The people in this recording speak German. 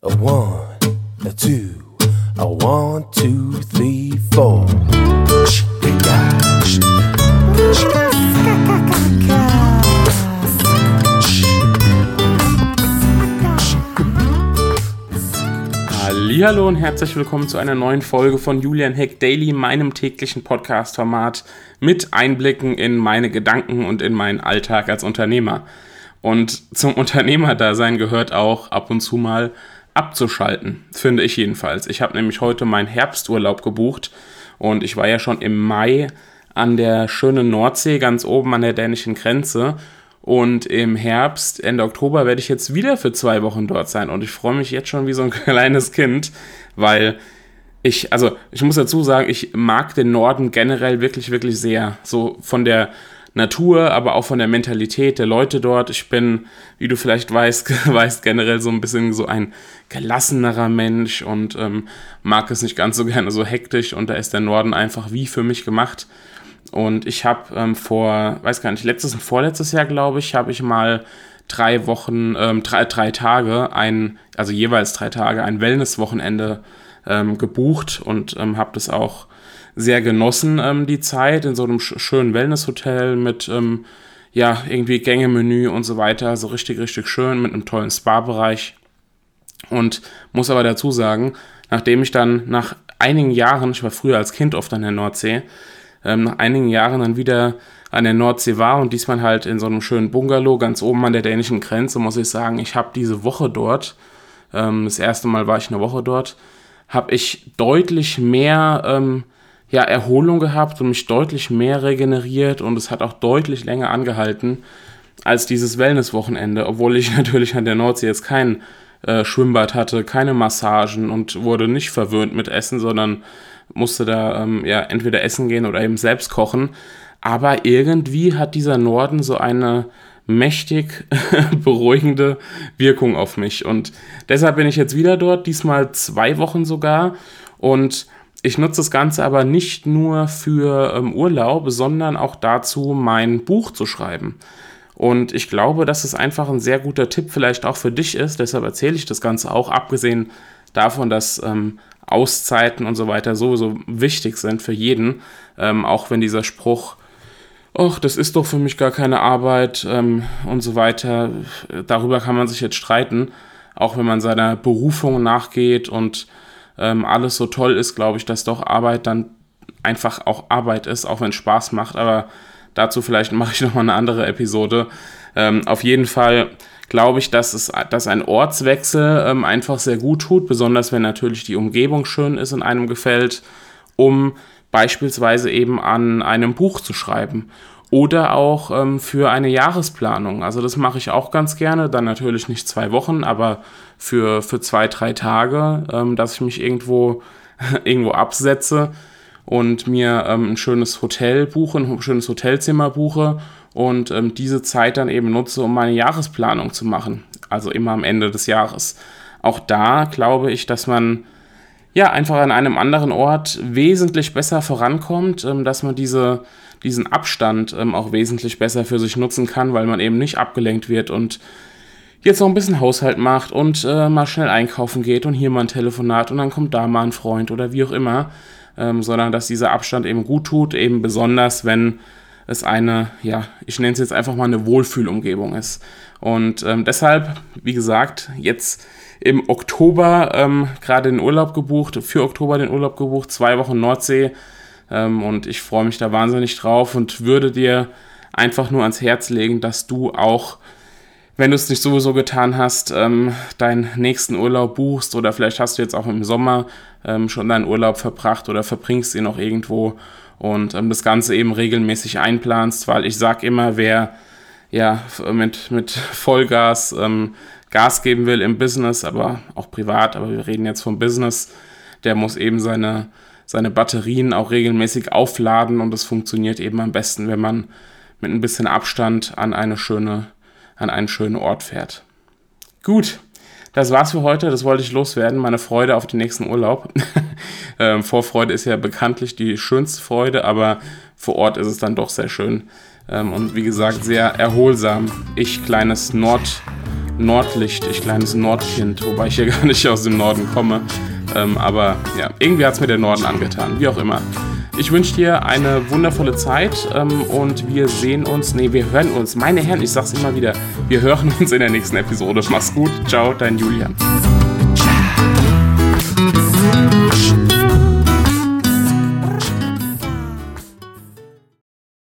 A one, a two, a one, two, three, four. Hallo und herzlich willkommen zu einer neuen Folge von Julian Heck Daily, meinem täglichen Podcast-Format mit Einblicken in meine Gedanken und in meinen Alltag als Unternehmer. Und zum Unternehmerdasein gehört auch ab und zu mal abzuschalten, finde ich jedenfalls. Ich habe nämlich heute meinen Herbsturlaub gebucht und ich war ja schon im Mai an der schönen Nordsee ganz oben an der dänischen Grenze und im Herbst, Ende Oktober, werde ich jetzt wieder für zwei Wochen dort sein und ich freue mich jetzt schon wie so ein kleines Kind, weil ich, also ich muss dazu sagen, ich mag den Norden generell wirklich, wirklich sehr. So von der Natur, aber auch von der Mentalität der Leute dort. Ich bin, wie du vielleicht weißt, weißt generell so ein bisschen so ein gelassenerer Mensch und ähm, mag es nicht ganz so gerne so hektisch und da ist der Norden einfach wie für mich gemacht. Und ich habe ähm, vor, weiß gar nicht, letztes und vorletztes Jahr, glaube ich, habe ich mal drei Wochen, ähm, drei, drei Tage, ein, also jeweils drei Tage, ein Wellnesswochenende ähm, gebucht und ähm, habe das auch sehr genossen, ähm, die Zeit in so einem schönen Wellnesshotel mit, ähm, ja, irgendwie Gängemenü und so weiter. So richtig, richtig schön mit einem tollen Spa-Bereich. Und muss aber dazu sagen, nachdem ich dann nach einigen Jahren, ich war früher als Kind oft an der Nordsee, ähm, nach einigen Jahren dann wieder an der Nordsee war und diesmal halt in so einem schönen Bungalow ganz oben an der dänischen Grenze, muss ich sagen, ich habe diese Woche dort, ähm, das erste Mal war ich eine Woche dort, habe ich deutlich mehr ähm, ja, Erholung gehabt und mich deutlich mehr regeneriert und es hat auch deutlich länger angehalten als dieses Wellness-Wochenende, obwohl ich natürlich an der Nordsee jetzt kein äh, Schwimmbad hatte, keine Massagen und wurde nicht verwöhnt mit Essen, sondern musste da ähm, ja entweder essen gehen oder eben selbst kochen. Aber irgendwie hat dieser Norden so eine mächtig beruhigende Wirkung auf mich. Und deshalb bin ich jetzt wieder dort, diesmal zwei Wochen sogar. Und ich nutze das Ganze aber nicht nur für ähm, Urlaub, sondern auch dazu, mein Buch zu schreiben. Und ich glaube, dass es einfach ein sehr guter Tipp vielleicht auch für dich ist. Deshalb erzähle ich das Ganze auch, abgesehen davon, dass ähm, Auszeiten und so weiter sowieso wichtig sind für jeden. Ähm, auch wenn dieser Spruch, ach, das ist doch für mich gar keine Arbeit ähm, und so weiter, darüber kann man sich jetzt streiten. Auch wenn man seiner Berufung nachgeht und ähm, alles so toll ist, glaube ich, dass doch Arbeit dann einfach auch Arbeit ist, auch wenn es Spaß macht. Aber dazu vielleicht mache ich nochmal eine andere Episode. Ähm, auf jeden Fall glaube ich, dass, es, dass ein Ortswechsel ähm, einfach sehr gut tut, besonders wenn natürlich die Umgebung schön ist und einem gefällt, um beispielsweise eben an einem Buch zu schreiben oder auch ähm, für eine Jahresplanung. Also das mache ich auch ganz gerne, dann natürlich nicht zwei Wochen, aber für, für zwei, drei Tage, ähm, dass ich mich irgendwo, irgendwo absetze und mir ähm, ein schönes Hotel buche, ein schönes Hotelzimmer buche und ähm, diese Zeit dann eben nutze, um meine Jahresplanung zu machen. Also immer am Ende des Jahres. Auch da glaube ich, dass man ja einfach an einem anderen Ort wesentlich besser vorankommt, ähm, dass man diese diesen Abstand ähm, auch wesentlich besser für sich nutzen kann, weil man eben nicht abgelenkt wird und jetzt noch ein bisschen Haushalt macht und äh, mal schnell einkaufen geht und hier mal ein Telefonat und dann kommt da mal ein Freund oder wie auch immer, ähm, sondern dass dieser Abstand eben gut tut, eben besonders, wenn es eine, ja, ich nenne es jetzt einfach mal eine Wohlfühlumgebung ist. Und ähm, deshalb, wie gesagt, jetzt im Oktober ähm, gerade den Urlaub gebucht, für Oktober den Urlaub gebucht, zwei Wochen Nordsee ähm, und ich freue mich da wahnsinnig drauf und würde dir einfach nur ans Herz legen, dass du auch, wenn du es nicht sowieso getan hast, ähm, deinen nächsten Urlaub buchst oder vielleicht hast du jetzt auch im Sommer ähm, schon deinen Urlaub verbracht oder verbringst ihn noch irgendwo und ähm, das Ganze eben regelmäßig einplanst, weil ich sage immer, wer ja mit, mit Vollgas ähm, Gas geben will im Business, aber auch privat, aber wir reden jetzt vom Business, der muss eben seine seine Batterien auch regelmäßig aufladen und es funktioniert eben am besten, wenn man mit ein bisschen Abstand an eine schöne, an einen schönen Ort fährt. Gut, das war's für heute. Das wollte ich loswerden. Meine Freude auf den nächsten Urlaub. ähm, Vorfreude ist ja bekanntlich die schönste Freude, aber vor Ort ist es dann doch sehr schön. Ähm, und wie gesagt, sehr erholsam. Ich, kleines Nord- Nordlicht, ich kleines Nordkind, wobei ich hier gar nicht aus dem Norden komme. Ähm, aber ja, irgendwie hat es mir der Norden angetan, wie auch immer. Ich wünsche dir eine wundervolle Zeit ähm, und wir sehen uns, nee, wir hören uns. Meine Herren, ich sag's immer wieder, wir hören uns in der nächsten Episode. Mach's gut, ciao, dein Julian.